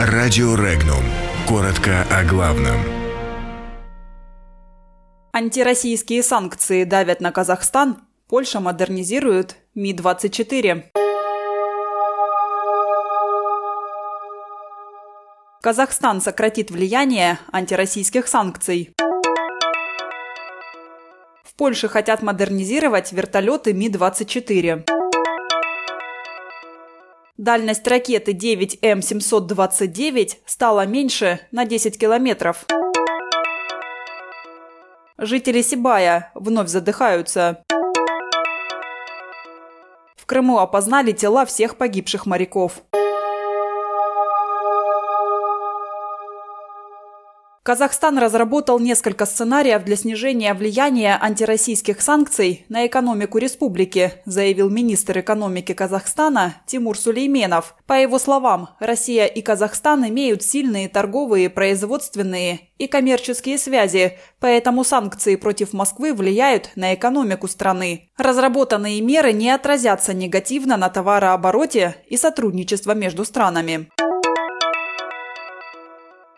Радио Регнум. Коротко о главном. Антироссийские санкции давят на Казахстан. Польша модернизирует Ми-24. Казахстан сократит влияние антироссийских санкций. В Польше хотят модернизировать вертолеты Ми-24. Дальность ракеты 9М729 стала меньше на 10 километров. Жители Сибая вновь задыхаются. В Крыму опознали тела всех погибших моряков. Казахстан разработал несколько сценариев для снижения влияния антироссийских санкций на экономику республики, заявил министр экономики Казахстана Тимур Сулейменов. По его словам, Россия и Казахстан имеют сильные торговые, производственные и коммерческие связи, поэтому санкции против Москвы влияют на экономику страны. Разработанные меры не отразятся негативно на товарообороте и сотрудничество между странами.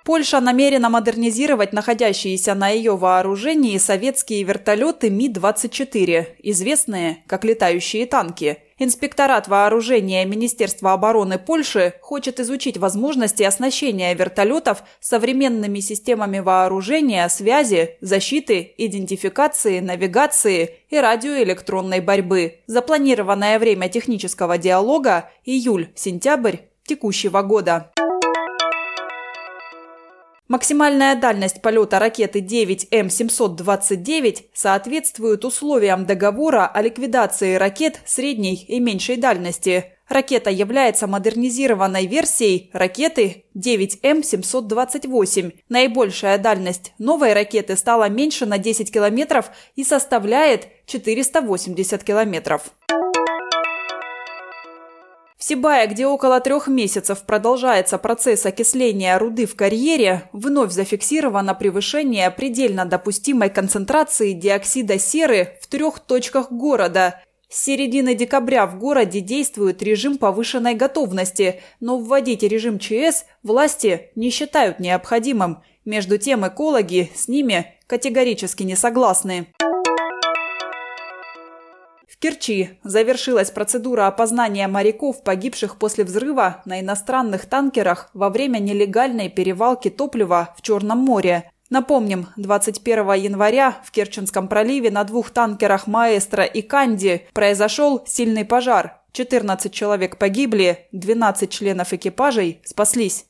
Польша намерена модернизировать находящиеся на ее вооружении советские вертолеты Ми-24, известные как летающие танки. Инспекторат вооружения Министерства обороны Польши хочет изучить возможности оснащения вертолетов современными системами вооружения, связи, защиты, идентификации, навигации и радиоэлектронной борьбы. Запланированное время технического диалога – июль-сентябрь текущего года. Максимальная дальность полета ракеты 9М729 соответствует условиям договора о ликвидации ракет средней и меньшей дальности. Ракета является модернизированной версией ракеты 9М728. Наибольшая дальность новой ракеты стала меньше на 10 километров и составляет 480 километров. В Сибае, где около трех месяцев продолжается процесс окисления руды в карьере, вновь зафиксировано превышение предельно допустимой концентрации диоксида серы в трех точках города. С середины декабря в городе действует режим повышенной готовности, но вводить режим ЧС власти не считают необходимым. Между тем экологи с ними категорически не согласны. Керчи завершилась процедура опознания моряков, погибших после взрыва на иностранных танкерах во время нелегальной перевалки топлива в Черном море. Напомним, 21 января в Керченском проливе на двух танкерах «Маэстро» и «Канди» произошел сильный пожар. 14 человек погибли, 12 членов экипажей спаслись.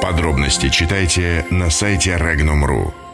Подробности читайте на сайте Regnum.ru.